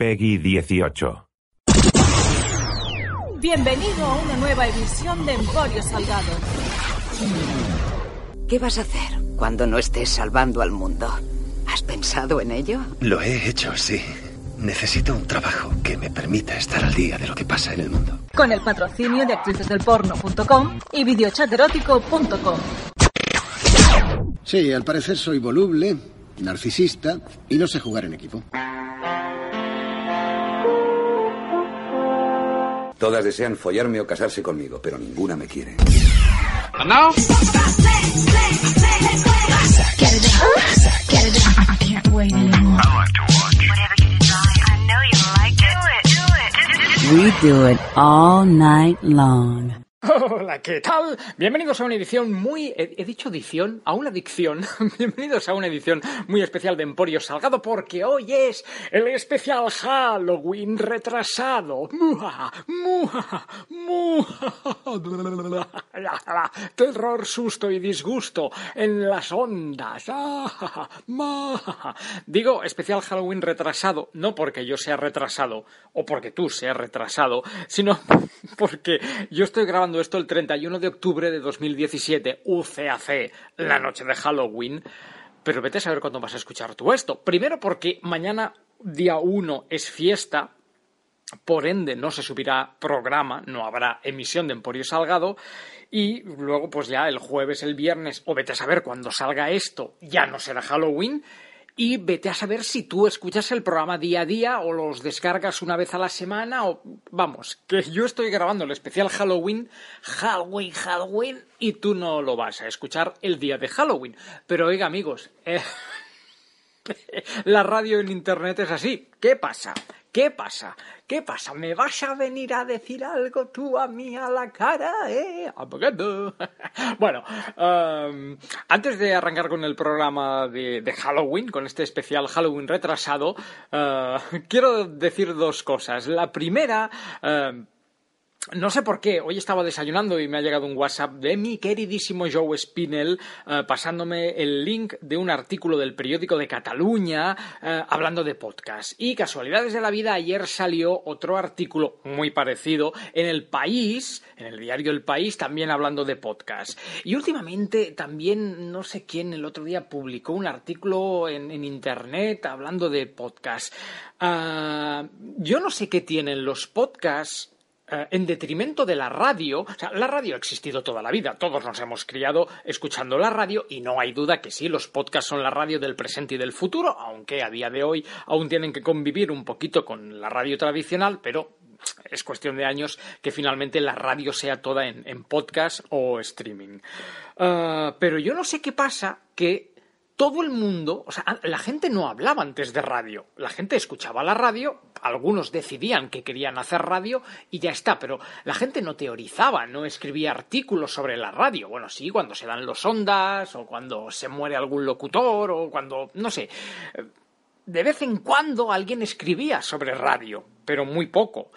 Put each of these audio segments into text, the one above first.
Peggy 18. Bienvenido a una nueva edición de Emporio Salgado. ¿Qué vas a hacer cuando no estés salvando al mundo? ¿Has pensado en ello? Lo he hecho, sí. Necesito un trabajo que me permita estar al día de lo que pasa en el mundo. Con el patrocinio de actricesdelporno.com y videochaterótico.com. Sí, al parecer soy voluble, narcisista y no sé jugar en equipo. Todas desean follarme o casarse conmigo, pero ninguna me quiere. We do it all night long. Hola, ¿qué tal? Bienvenidos a una edición muy... He, dicho edición, a una adicción. Bienvenidos a una edición muy especial de Emporio Salgado porque hoy es el especial Halloween retrasado. Muah, muah, muah. Terror, susto y disgusto en las ondas. Digo especial Halloween retrasado, no porque yo sea retrasado o porque tú seas retrasado, sino porque yo estoy grabando esto el 31 de octubre de 2017, UCAC, la noche de Halloween. Pero vete a saber cuándo vas a escuchar tú esto. Primero porque mañana, día 1, es fiesta. Por ende, no se subirá programa, no habrá emisión de Emporio Salgado. Y luego, pues ya el jueves, el viernes, o vete a saber cuándo salga esto, ya no será Halloween. Y vete a saber si tú escuchas el programa día a día o los descargas una vez a la semana o vamos, que yo estoy grabando el especial Halloween, Halloween, Halloween y tú no lo vas a escuchar el día de Halloween. Pero oiga amigos, eh, la radio en Internet es así. ¿Qué pasa? ¿Qué pasa? ¿Qué pasa? ¿Me vas a venir a decir algo tú a mí a la cara, eh? Abogado. bueno, um, antes de arrancar con el programa de, Halloween, con este especial Halloween retrasado, uh, quiero decir dos cosas. La primera... Uh, no sé por qué, hoy estaba desayunando y me ha llegado un WhatsApp de mi queridísimo Joe Spinell eh, pasándome el link de un artículo del periódico de Cataluña eh, hablando de podcast. Y casualidades de la vida, ayer salió otro artículo muy parecido en El País, en el diario El País, también hablando de podcast. Y últimamente también, no sé quién, el otro día publicó un artículo en, Internet hablando de podcast. Uh, yo no sé qué tienen los podcasts en detrimento de la radio, o sea, la radio ha existido toda la vida, todos nos hemos criado escuchando la radio y no hay duda que sí, los podcasts son la radio del presente y del futuro, aunque a día de hoy aún tienen que convivir un poquito con la radio tradicional, pero es cuestión de años que finalmente la radio sea toda en, en podcast o streaming. Uh, pero yo no sé qué pasa que todo el mundo, o sea, la gente no hablaba antes de radio, la gente escuchaba la radio, algunos decidían que querían hacer radio y ya está, pero la gente no teorizaba, no escribía artículos sobre la radio. Bueno, sí, cuando se dan los ondas o cuando se muere algún locutor o cuando, no sé, de vez en cuando alguien escribía sobre radio, pero muy poco.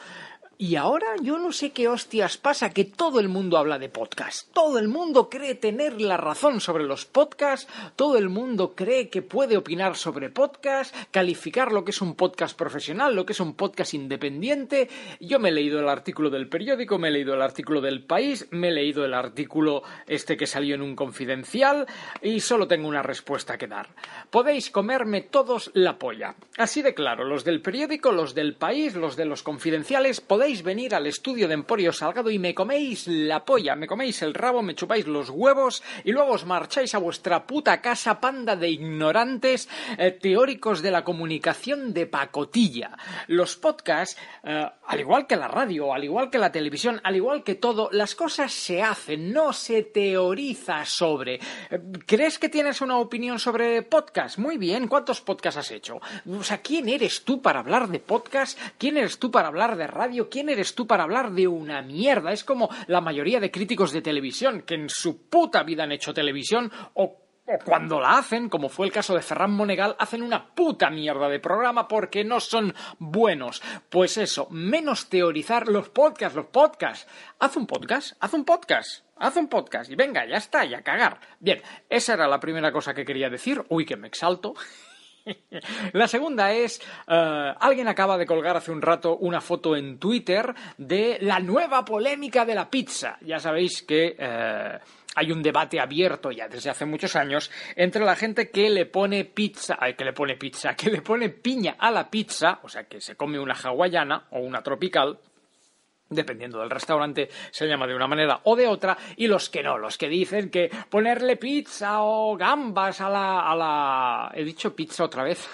Y ahora yo no sé qué hostias pasa, que todo el mundo habla de podcast. Todo el mundo cree tener la razón sobre los podcasts, todo el mundo cree que puede opinar sobre podcast, calificar lo que es un podcast profesional, lo que es un podcast independiente. Yo me he leído el artículo del periódico, me he leído el artículo del país, me he leído el artículo este que salió en un confidencial y solo tengo una respuesta que dar. Podéis comerme todos la polla. Así de claro, los del periódico, los del país, los de los confidenciales, podéis venir al estudio de Emporio Salgado y me coméis la polla, me coméis el rabo, me chupáis los huevos y luego os marcháis a vuestra puta casa, panda de ignorantes eh, teóricos de la comunicación de pacotilla. Los podcasts, eh, al igual que la radio, al igual que la televisión, al igual que todo, las cosas se hacen, no se teoriza sobre. Eh, ¿Crees que tienes una opinión sobre podcast? Muy bien, ¿cuántos podcasts has hecho? O sea, ¿quién eres tú para hablar de podcast? ¿Quién eres tú para hablar de radio? ¿Quién eres tú para hablar de una mierda? Es como la mayoría de críticos de televisión que en su puta vida han hecho televisión o cuando la hacen, como fue el caso de Ferran Monegal, hacen una puta mierda de programa porque no son buenos. Pues eso, menos teorizar los podcasts, los podcasts. Haz un podcast, haz un podcast, haz un podcast y venga, ya está, y a cagar. Bien, esa era la primera cosa que quería decir. Uy, que me exalto. La segunda es, eh, alguien acaba de colgar hace un rato una foto en Twitter de la nueva polémica de la pizza. Ya sabéis que eh, hay un debate abierto ya desde hace muchos años entre la gente que le pone pizza, ay, que le pone pizza, que le pone piña a la pizza, o sea, que se come una hawaiana o una tropical, dependiendo del restaurante, se llama de una manera o de otra, y los que no, los que dicen que ponerle pizza o gambas a la... A la... He dicho pizza otra vez.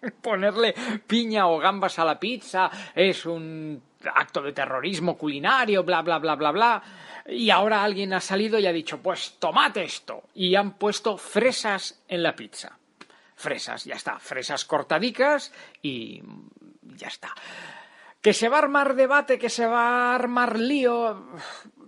ponerle piña o gambas a la pizza es un acto de terrorismo culinario, bla, bla, bla, bla, bla. Y ahora alguien ha salido y ha dicho, pues tomate esto. Y han puesto fresas en la pizza. Fresas, ya está. Fresas cortadicas y ya está. Que se va a armar debate, que se va a armar lío.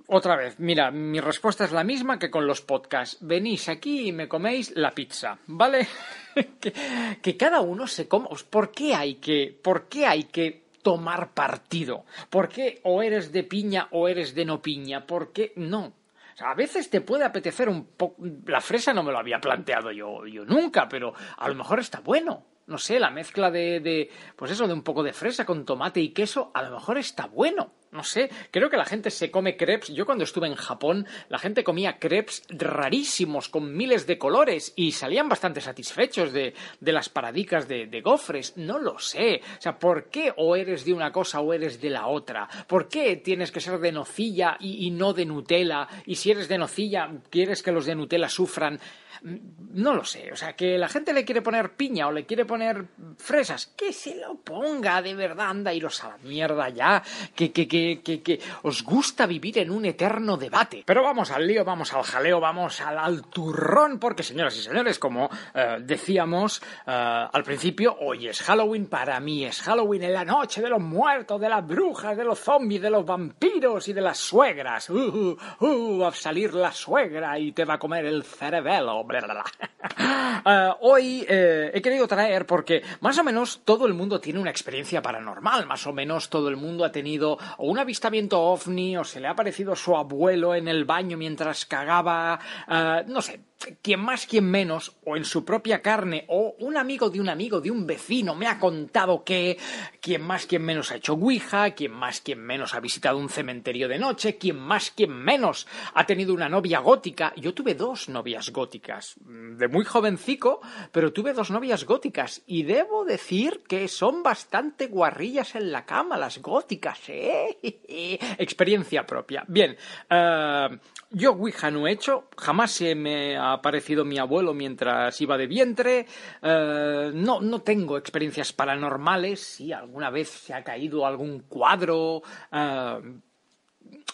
Otra vez, mira, mi respuesta es la misma que con los podcasts. Venís aquí y me coméis la pizza, ¿vale? que, cada uno se coma. ¿Por qué hay que, por qué hay que tomar partido? ¿Por qué o eres de piña o eres de no piña? ¿Por qué no? O sea, a veces te puede apetecer un poco. La fresa no me lo había planteado yo, yo nunca, pero a lo mejor está bueno no sé, la mezcla de, de, pues eso, de un poco de fresa con tomate y queso, a lo mejor está bueno. No sé, creo que la gente se come crepes. Yo cuando estuve en Japón, la gente comía crepes rarísimos, con miles de colores, y salían bastante satisfechos de, de las paradicas de, de, gofres. No lo sé. O sea, ¿por qué o eres de una cosa o eres de la otra? ¿Por qué tienes que ser de nocilla y, y no de Nutella? Y si eres de nocilla, ¿quieres que los de Nutella sufran? No lo sé, o sea, que la gente le quiere poner piña o le quiere poner fresas, que se lo ponga de verdad, anda, iros a la mierda ya, que, que, que, que os gusta vivir en un eterno debate. Pero vamos al lío, vamos al jaleo, vamos al, al turrón, porque señoras y señores, como eh, decíamos eh, al principio, hoy es Halloween, para mí es Halloween en la noche de los muertos, de las brujas, de los zombies, de los vampiros y de las suegras. Uh, uh, uh, a salir la suegra y te va a comer el cerebelo. Uh, hoy eh, he querido traer porque más o menos todo el mundo tiene una experiencia paranormal, más o menos todo el mundo ha tenido un avistamiento ovni o se le ha aparecido su abuelo en el baño mientras cagaba, uh, no sé, quien más, quien menos, o en su propia carne, o un amigo de un amigo, de un vecino, me ha contado que quien más, quien menos ha hecho Ouija, quien más, quien menos ha visitado un cementerio de noche, quien más, quien menos ha tenido una novia gótica. Yo tuve dos novias góticas, de muy jovencico, pero tuve dos novias góticas, y debo decir que son bastante guarrillas en la cama las góticas, ¿eh? Experiencia propia. Bien, uh, yo Ouija no he hecho, jamás se me ha aparecido mi abuelo mientras iba de vientre, uh, no, no tengo experiencias paranormales, sí, alguna vez se ha caído algún cuadro, uh,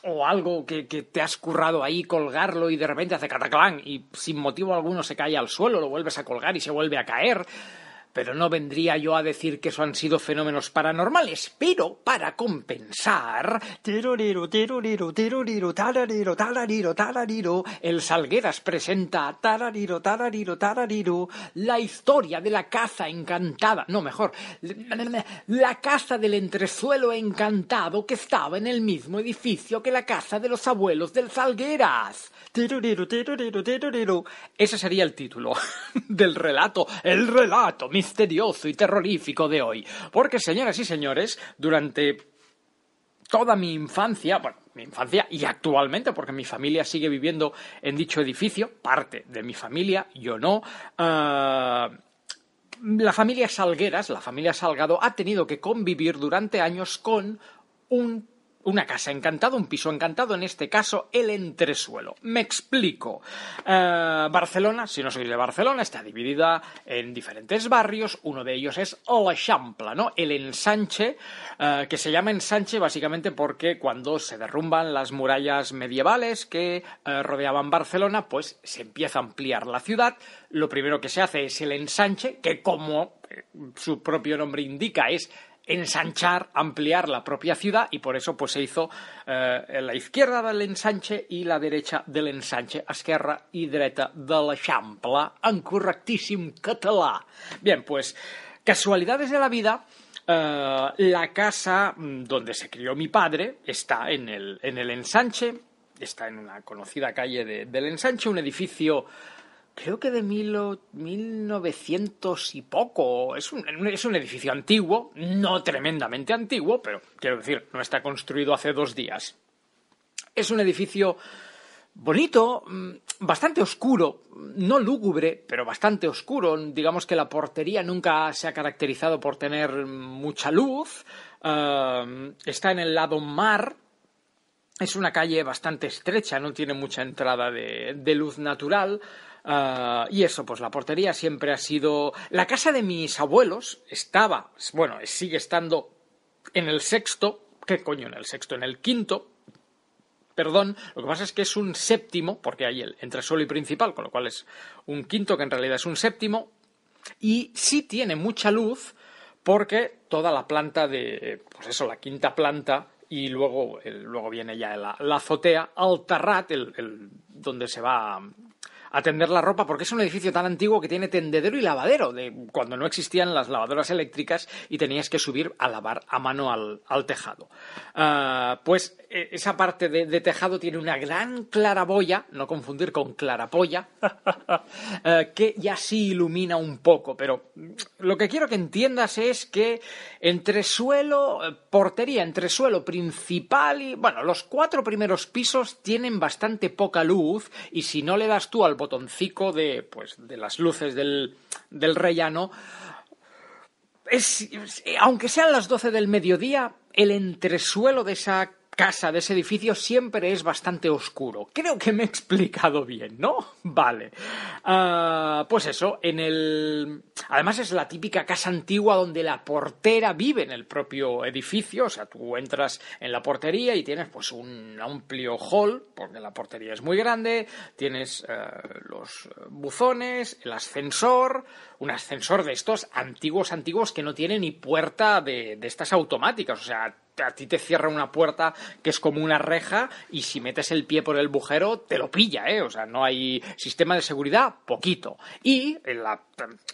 o algo que, que, te has currado ahí, colgarlo y de repente hace cataclán y sin motivo alguno se cae al suelo, lo vuelves a colgar y se vuelve a caer pero no vendría yo a decir que eso han sido fenómenos paranormales, pero para compensar, el Salgueras presenta la historia de la caza encantada, no mejor, la casa del entresuelo encantado que estaba en el mismo edificio que la casa de los abuelos del Salgueras. Ese sería el título del relato, el relato misterioso y terrorífico de hoy. Porque, señoras y señores, durante toda mi infancia, bueno, mi infancia y actualmente, porque mi familia sigue viviendo en dicho edificio, parte de mi familia, yo no, uh, la familia Salgueras, la familia Salgado, ha tenido que convivir durante años con un una casa encantada, un piso encantado, en este caso el entresuelo. Me explico. Uh, Barcelona, si no sois de Barcelona, está dividida en diferentes barrios. Uno de ellos es l'Eixample, ¿no? El ensanche, uh, que se llama ensanche básicamente porque cuando se derrumban las murallas medievales que uh, rodeaban Barcelona, pues se empieza a ampliar la ciudad. Lo primero que se hace es el ensanche, que como su propio nombre indica, es ensanchar, ampliar la propia ciudad y por eso pues se hizo eh, la izquierda del ensanche y la derecha del ensanche, esquerra i dreta de l'Eixample, en correctíssim català. Bien, pues casualidades de la vida, eh, la casa donde se crió mi padre está en el, en el ensanche, está en una conocida calle de, del ensanche, un edificio creo que de mil, 1900 y poco. Es un, es un edificio antiguo, no tremendamente antiguo, pero quiero decir, no está construido hace dos días. Es un edificio bonito, mm, bastante oscuro, no lúgubre, pero bastante oscuro. Digamos que la portería nunca se ha caracterizado por tener mucha luz. Está en el lado mar. Es una calle bastante estrecha, no tiene mucha entrada de, luz natural. Eh, y eso, pues la portería siempre ha sido. La casa de mis abuelos estaba, bueno, sigue estando en el sexto. ¿Qué coño en el sexto? En el quinto perdón, lo que pasa es que es un séptimo, porque hay el entresuelo y principal, con lo cual es un quinto que en realidad es un séptimo, y sí tiene mucha luz porque toda la planta de, pues eso, la quinta planta y luego, luego viene ya la, azotea, al terrat, el, donde se va a tender la ropa porque es un edificio tan antiguo que tiene tendedero y lavadero, de cuando no existían las lavadoras eléctricas y tenías que subir a lavar a mano al, tejado. Ah, pues e, esa parte de, tejado tiene una gran claraboya, no confundir con clarapolla, eh, que ya sí ilumina un poco, pero lo que quiero que entiendas es que entre suelo, eh, portería, entre suelo principal y, bueno, los cuatro primeros pisos tienen bastante poca luz y si no le das tú al botoncico de, pues, de las luces del, del rellano, es, aunque sean las 12 del mediodía, el entresuelo de esa casa, de ese edificio, siempre es bastante oscuro. Creo que me he explicado bien, ¿no? Vale. Ah, pues eso, en el... Además es la típica casa antigua donde la portera vive en el propio edificio, o sea, tú entras en la portería y tienes pues un amplio hall, porque la portería es muy grande, tienes eh, los buzones, el ascensor, un ascensor de estos antiguos, antiguos que no tiene ni puerta de, de estas automáticas, o sea, a ti te cierra una puerta que es como una reja y si metes el pie por el bujero te lo pilla, ¿eh? O sea, no hay sistema de seguridad, poquito. Y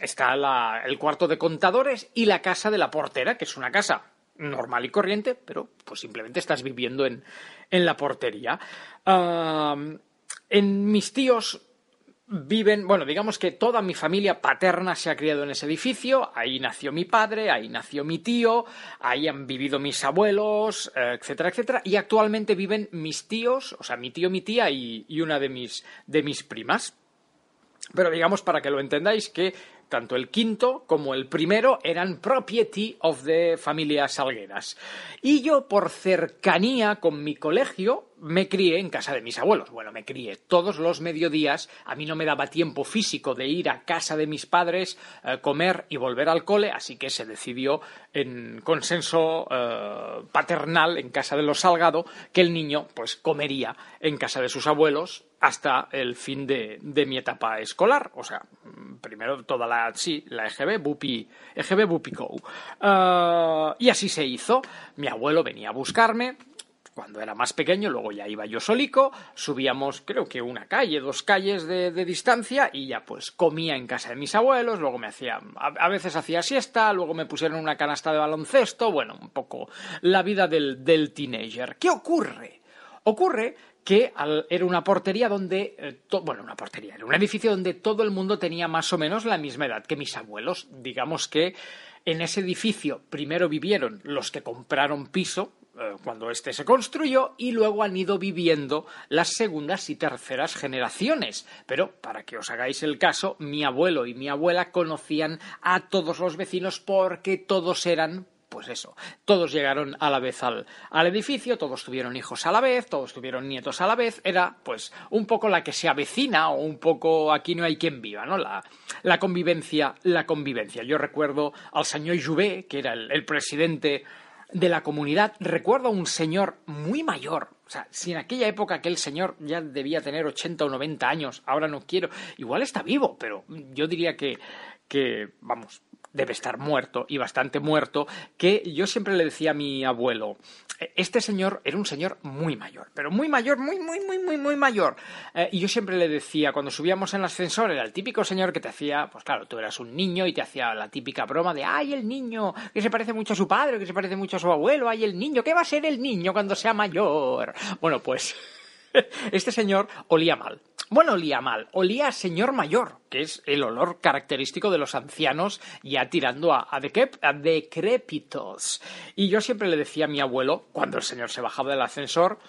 está el cuarto de contadores y la casa de la portera, que es una casa normal y corriente, pero pues simplemente estás viviendo en, la portería. en mis tíos viven, bueno, digamos que toda mi familia paterna se ha criado en ese edificio, ahí nació mi padre, ahí nació mi tío, ahí han vivido mis abuelos, eh, etcétera, etcétera, y actualmente viven mis tíos, o sea, mi tío, mi tía y, una de mis, de mis primas. Pero digamos, para que lo entendáis, que tanto el quinto como el primero eran property of the familia Salgueras. Y yo, por cercanía con mi colegio, me crié en casa de mis abuelos. Bueno, me crié todos los mediodías. A mí no me daba tiempo físico de ir a casa de mis padres, eh, comer y volver al cole, así que se decidió en consenso eh, paternal en casa de los Salgado que el niño pues comería en casa de sus abuelos hasta el fin de, mi etapa escolar. O sea, primero toda la, sí, la EGB, Bupi, EGB Bupico. Uh, y así se hizo. Mi abuelo venía a buscarme, cuando era más pequeño, luego ya iba yo solico, subíamos creo que una calle, dos calles de, distancia y ya pues comía en casa de mis abuelos, luego me hacía, a, veces hacía siesta, luego me pusieron una canasta de baloncesto, bueno, un poco la vida del, del teenager. ¿Qué ocurre? Ocurre que era una portería donde, eh, bueno, una portería, era un edificio donde todo el mundo tenía más o menos la misma edad que mis abuelos. Digamos que en ese edificio primero vivieron los que compraron piso, cuando éste se construyó y luego han ido viviendo las segundas y terceras generaciones. Pero, para que os hagáis el caso, mi abuelo y mi abuela conocían a todos los vecinos porque todos eran pues eso, todos llegaron a la vez al, edificio, todos tuvieron hijos a la vez, todos tuvieron nietos a la vez, era pues un poco la que se avecina o un poco aquí no hay quien viva, ¿no? La, la convivencia, la convivencia. Yo recuerdo al señor Jouvet, que era el, presidente de la comunidad, recuerdo a un señor muy mayor, o sea, si en aquella época aquel señor ya debía tener 80 o 90 años, ahora no quiero, igual está vivo, pero yo diría que, que vamos, debe estar muerto y bastante muerto, que yo siempre le decía a mi abuelo, e, este señor era un señor muy mayor, pero muy mayor, muy, muy, muy, muy, muy mayor. Eh, y yo siempre le decía, cuando subíamos en el ascensor, era el típico señor que te hacía, pues claro, tú eras un niño y te hacía la típica broma de, ay, el niño, que se parece mucho a su padre, que se parece mucho a su abuelo, ay, el niño, ¿qué va a ser el niño cuando sea mayor? Bueno, pues este señor olía mal Bueno, olía mal, olía a señor mayor, que es el olor característico de los ancianos ya tirando a, a, a decrépitos. Y yo siempre le decía a mi abuelo, cuando el señor se bajaba del ascensor,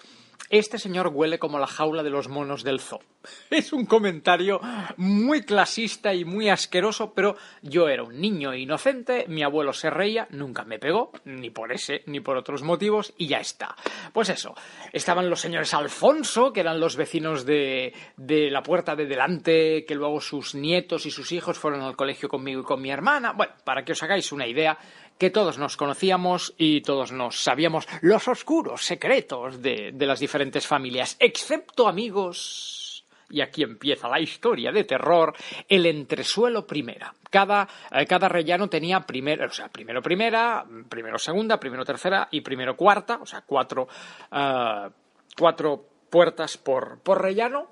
este señor huele como la jaula de los monos del zoo. Es un comentario muy clasista y muy asqueroso, pero yo era un niño inocente, mi abuelo se reía, nunca me pegó, ni por ese, ni por otros motivos, y ya está. Pues eso, estaban los señores Alfonso, que eran los vecinos de, de la puerta de delante, que luego sus nietos y sus hijos fueron al colegio conmigo y con mi hermana. Bueno, para que os hagáis una idea, que todos nos conocíamos y todos nos sabíamos los oscuros secretos de, de las diferentes familias, excepto amigos. Y aquí empieza la historia de terror, el entresuelo primera. Cada, eh, cada rellano tenía primero, o sea, primero primera, primero segunda, primero tercera y primero cuarta, o sea, cuatro, eh, cuatro puertas por, por rellano.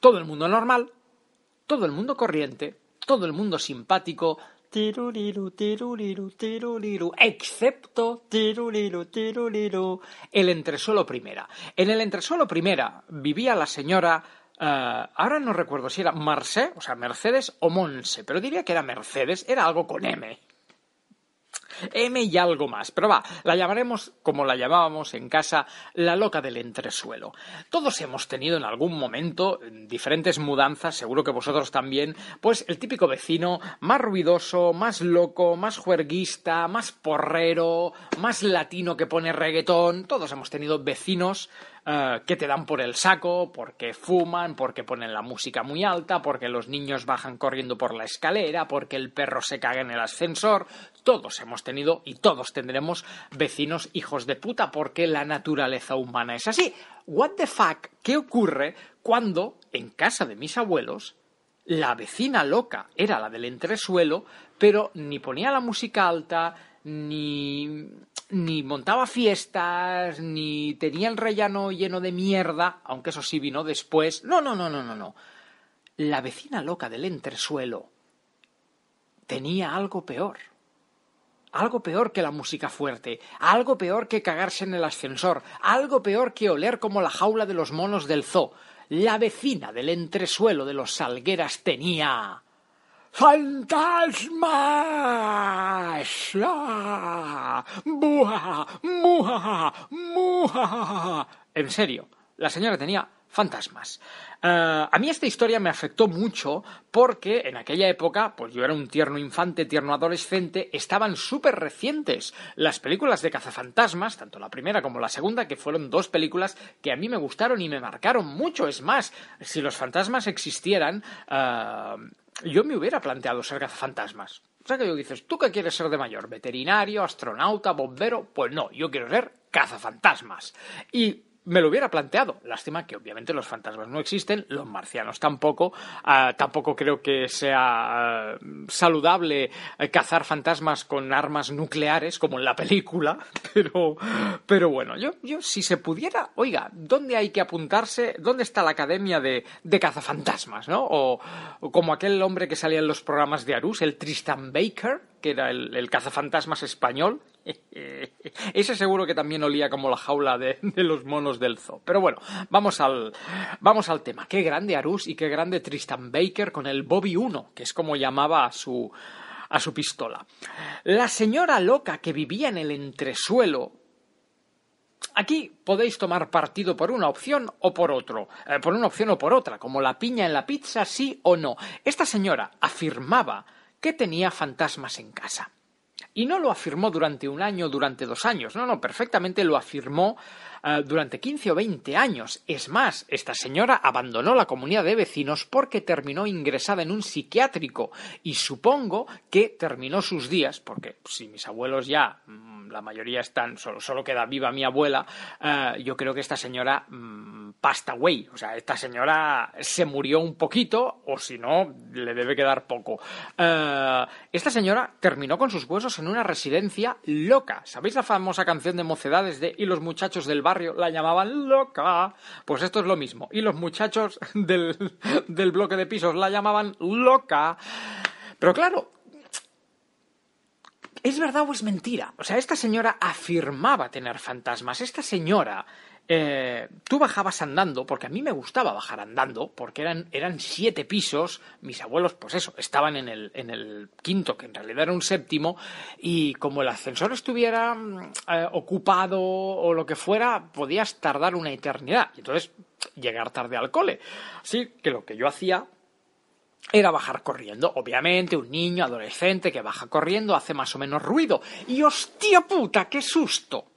Todo el mundo normal, todo el mundo corriente, todo el mundo simpático, excepto el entresuelo primera. En el entresuelo primera vivía la señora, eh, ahora no recuerdo si era Marcé, o sea, Mercedes o Monse, pero diría que era Mercedes, era algo con M. M y algo más. Pero va, la llamaremos como la llamábamos en casa, la loca del entresuelo. Todos hemos tenido en algún momento en diferentes mudanzas, seguro que vosotros también, pues el típico vecino más ruidoso, más loco, más juerguista, más porrero, más latino que pone reggaetón. Todos hemos tenido vecinos eh, que te dan por el saco, porque fuman, porque ponen la música muy alta, porque los niños bajan corriendo por la escalera, porque el perro se caga en el ascensor. Todos hemos tenido y todos tendremos vecinos hijos de puta, porque la naturaleza humana es así. What the fuck? ¿Qué ocurre cuando en casa de mis abuelos la vecina loca era la del entresuelo, pero ni ponía la música alta, ni, ni montaba fiestas, ni tenía el rellano lleno de mierda, aunque eso sí vino después. No, no, no, no, no, no. La vecina loca del entresuelo tenía algo peor. Algo peor que la música fuerte, algo peor que cagarse en el ascensor, algo peor que oler como la jaula de los monos del zoo. La vecina del entresuelo de los Salgueras tenía ¡Fantasmas! ¡Ah! ¡Buah! ¡Muah! ¡Muah! En serio, la señora tenía fantasmas. Eh, a mí esta historia me afectó mucho porque en aquella época, pues yo era un tierno infante, tierno adolescente, estaban súper recientes las películas de cazafantasmas, tanto la primera como la segunda, que fueron dos películas que a mí me gustaron y me marcaron mucho. Es más, si los fantasmas existieran, eh, yo me hubiera planteado ser cazafantasmas. O sea que yo dices, ¿tú qué quieres ser de mayor? ¿Veterinario, astronauta, bombero? Pues no, yo quiero ser cazafantasmas. Y me lo hubiera planteado. Lástima que obviamente los fantasmas no existen, los marcianos tampoco. Ah, tampoco creo que sea ah, saludable eh, cazar fantasmas con armas nucleares, como en la película. Pero, pero bueno, yo, yo si se pudiera, oiga, ¿dónde hay que apuntarse? ¿Dónde está la academia de, de cazafantasmas? ¿no? O, o como aquel hombre que salía en los programas de Arús, el Tristan Baker, que era el, el cazafantasmas español. Ese seguro que también olía como la jaula de, los monos del zoo. Pero bueno, vamos al, vamos al tema. Qué grande Arús y qué grande Tristan Baker con el Bobby 1, que es como llamaba a su, a su pistola. La señora loca que vivía en el entresuelo. Aquí podéis tomar partido por una opción o por otro, eh, por una opción o por otra, como la piña en la pizza, sí o no. Esta señora afirmaba que tenía fantasmas en casa. Y no lo afirmó durante un año, durante dos años, no, no, perfectamente lo afirmó uh, durante 15 o 20 años. Es más, esta señora abandonó la comunidad de vecinos porque terminó ingresada en un psiquiátrico y supongo que terminó sus días, porque si mis abuelos ya, mmm, la mayoría están, solo, solo queda viva mi abuela, uh, yo creo que esta señora mmm, pasta away, o sea, esta señora se murió un poquito o si no, le debe quedar poco. Uh, esta señora terminó con sus huesos en una residencia loca. ¿Sabéis la famosa canción de mocedades de y los muchachos del la llamaban loca? Pues esto es lo mismo. Y los muchachos del, del bloque de pisos la llamaban loca. Pero claro, ¿es verdad o es mentira? O sea, esta señora afirmaba tener fantasmas. Esta señora eh, tú bajabas andando, porque a mí me gustaba bajar andando, porque eran, eran siete pisos, mis abuelos, pues eso, estaban en el, en el quinto, que en realidad era un séptimo, y como el ascensor estuviera mm, eh, ocupado o lo que fuera, podías tardar una eternidad, y entonces llegar tarde al cole. Así que lo que yo hacía era bajar corriendo. Obviamente, un niño adolescente que baja corriendo hace más o menos ruido. Y hostia puta, qué susto.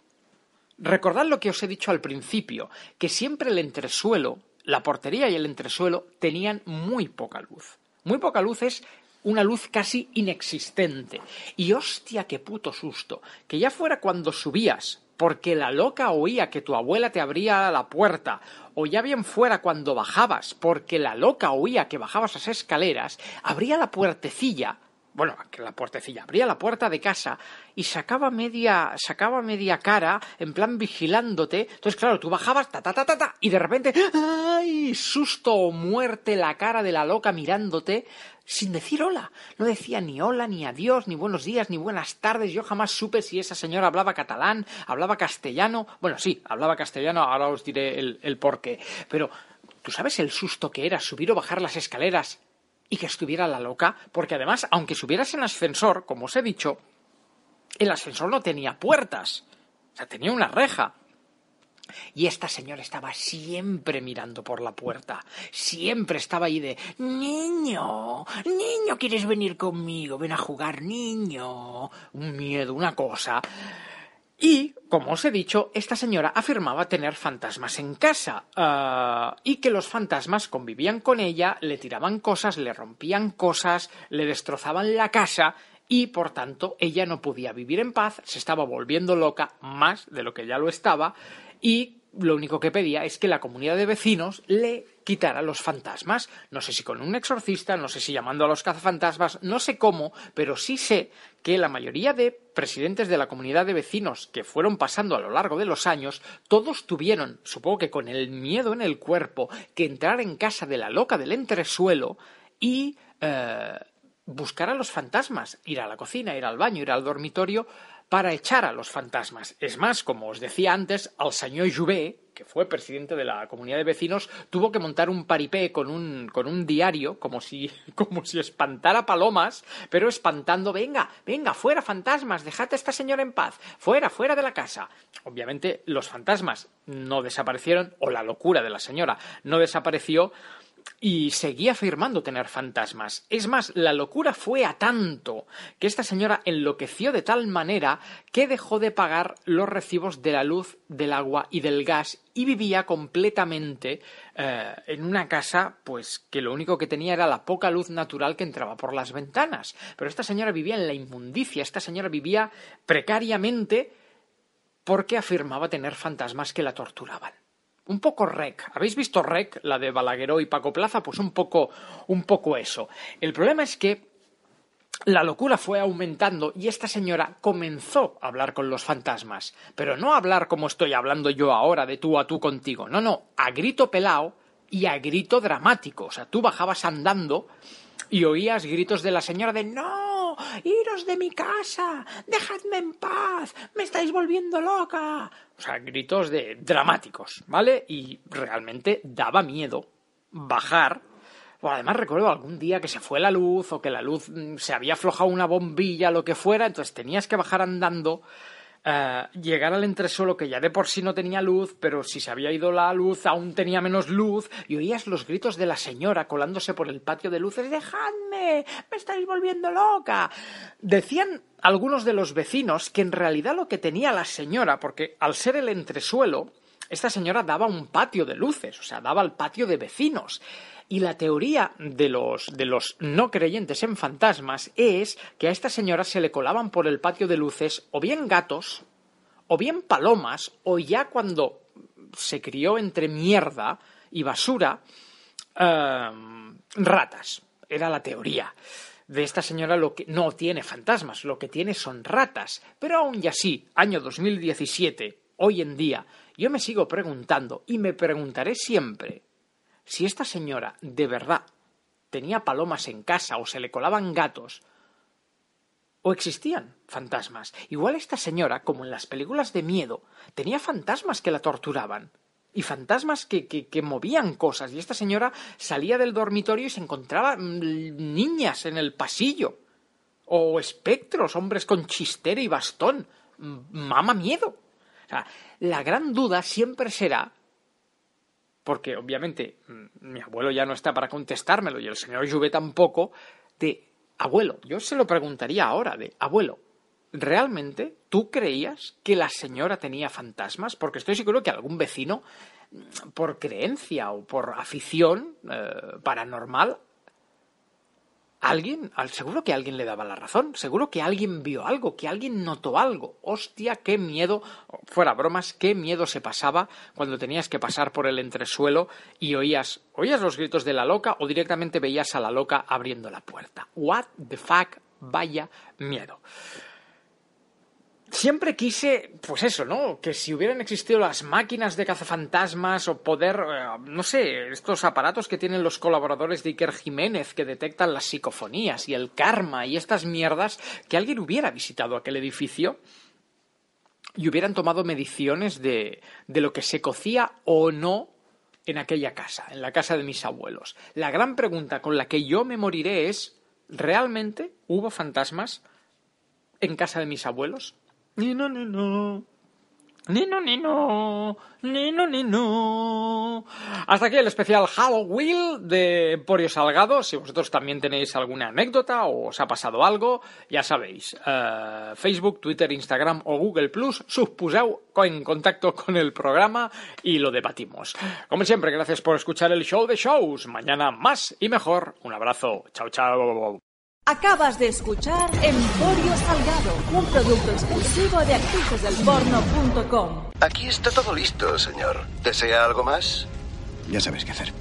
Recordad lo que os he dicho al principio, que siempre el entresuelo, la portería y el entresuelo tenían muy poca luz. Muy poca luz es una luz casi inexistente. Y hostia, qué puto susto. Que ya fuera cuando subías, porque la loca oía que tu abuela te abría la puerta, o ya bien fuera cuando bajabas, porque la loca oía que bajabas las escaleras, abría la puertecilla bueno, que la puertecilla, abría la puerta de casa y sacaba media, sacaba media cara, en plan vigilándote. Entonces, claro, tú bajabas, ta, ta, ta, ta, ta, y de repente, ¡ay! Susto o muerte la cara de la loca mirándote sin decir hola. No decía ni hola, ni adiós, ni buenos días, ni buenas tardes. Yo jamás supe si esa señora hablaba catalán, hablaba castellano. Bueno, sí, hablaba castellano, ahora os diré el, el por qué. Pero, ¿tú sabes el susto que era subir o bajar las escaleras y que estuviera la loca, porque además, aunque subieras en ascensor, como os he dicho, el ascensor no tenía puertas, o sea, tenía una reja. Y esta señora estaba siempre mirando por la puerta, siempre estaba ahí de Niño, niño, ¿quieres venir conmigo? Ven a jugar, niño. Un miedo, una cosa. Y, como os he dicho, esta señora afirmaba tener fantasmas en casa ah, y que los fantasmas convivían con ella, le tiraban cosas, le rompían cosas, le destrozaban la casa y, por tanto, ella no podía vivir en paz, se estaba volviendo loca más de lo que ya lo estaba y lo único que pedía es que la comunidad de vecinos le quitara los fantasmas. No sé si con un exorcista, no sé si llamando a los cazafantasmas, no sé cómo, pero sí sé que la mayoría de presidentes de la comunidad de vecinos que fueron pasando a lo largo de los años, todos tuvieron, supongo que con el miedo en el cuerpo, que entrar en casa de la loca del entresuelo y eh, buscar a los fantasmas, ir a la cocina, ir al baño, ir al dormitorio, para echar a los fantasmas. Es más, como os decía antes, al señor Jouvet, que fue presidente de la comunidad de vecinos, tuvo que montar un paripé con un, con un diario, como si, como si espantara palomas, pero espantando, venga, venga, fuera fantasmas, dejad a esta señora en paz, fuera, fuera de la casa. Obviamente los fantasmas no desaparecieron, o la locura de la señora no desapareció, y seguía afirmando tener fantasmas. Es más, la locura fue a tanto que esta señora enloqueció de tal manera que dejó de pagar los recibos de la luz, del agua y del gas y vivía completamente eh, en una casa pues que lo único que tenía era la poca luz natural que entraba por las ventanas. Pero esta señora vivía en la inmundicia, esta señora vivía precariamente porque afirmaba tener fantasmas que la torturaban un poco rec. ¿Habéis visto rec, la de Balagueró y Paco Plaza? Pues un poco, un poco eso. El problema es que la locura fue aumentando y esta señora comenzó a hablar con los fantasmas, pero no a hablar como estoy hablando yo ahora de tú a tú contigo, no, no, a grito pelao y a grito dramático, o sea, tú bajabas andando y oías gritos de la señora de no, iros de mi casa, dejadme en paz, me estáis volviendo loca. O sea, gritos de dramáticos, ¿vale? Y realmente daba miedo bajar. además recuerdo algún día que se fue la luz o que la luz mm, se había aflojado una bombilla, lo que fuera, entonces tenías que bajar andando eh, llegar al entresuelo que ya de por sí no tenía luz, pero si se había ido la luz aún tenía menos luz, y oías los gritos de la señora colándose por el patio de luces, dejadme, me estáis volviendo loca. Decían algunos de los vecinos que en realidad lo que tenía la señora, porque al ser el entresuelo, esta señora daba un patio de luces, o sea, daba el patio de vecinos. Y la teoría de los, de los no creyentes en fantasmas es que a esta señora se le colaban por el patio de luces o bien gatos, o bien palomas, o ya cuando se crió entre mierda y basura, em, ratas. Era la teoría de esta señora lo que no tiene fantasmas, lo que tiene son ratas. Pero aún y así, año 2017, hoy en día, yo me sigo preguntando y me preguntaré siempre si esta señora de verdad tenía palomas en casa o se le colaban gatos, o existían fantasmas. Igual esta señora, como en las películas de miedo, tenía fantasmas que la torturaban y fantasmas que, que, movían cosas. Y esta señora salía del dormitorio y se encontraba mm, niñas en el pasillo. O espectros, hombres con chistera y bastón. Mama miedo. O sea, la gran duda siempre será, porque obviamente mm, mi abuelo ya no está para contestármelo y el señor Juve tampoco, de abuelo, yo se lo preguntaría ahora, de abuelo, ¿realmente tú creías que la señora tenía fantasmas? Porque estoy seguro que algún vecino, por creencia o por afición eh, paranormal, alguien, seguro que alguien le daba la razón, seguro que alguien vio algo, que alguien notó algo. Hostia, qué miedo, fuera bromas, qué miedo se pasaba cuando tenías que pasar por el entresuelo y oías, oías los gritos de la loca o directamente veías a la loca abriendo la puerta. What the fuck, vaya miedo siempre quise, pues eso, ¿no? Que si hubieran existido las máquinas de cazafantasmas o poder, eh, no sé, estos aparatos que tienen los colaboradores de Iker Jiménez que detectan las psicofonías y el karma y estas mierdas, que alguien hubiera visitado aquel edificio y hubieran tomado mediciones de, de lo que se cocía o no en aquella casa, en la casa de mis abuelos. La gran pregunta con la que yo me moriré es, ¿realmente hubo fantasmas en casa de mis abuelos? Ni no, ni no. Ni no, ni no. Ni no, ni no. Hasta aquí el especial Halloween de Emporio Salgado. Si vosotros también tenéis alguna anécdota o os ha pasado algo, ya sabéis. Eh, Facebook, Twitter, Instagram o Google Plus, suspuseu en contacto con el programa y lo debatimos. Como siempre, gracias por escuchar el show de shows. Mañana más y mejor. Un abrazo. Chao, chao. Acabas de escuchar Emporio Salgado, un producto exclusivo de actricesdelporno.com. Aquí está todo listo, señor. ¿Desea algo más? Ya sabes qué hacer.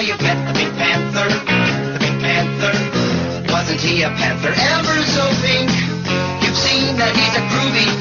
how you met the Pink Panther. The Pink Panther. Wasn't he a panther ever so pink? You've seen that he's a groovy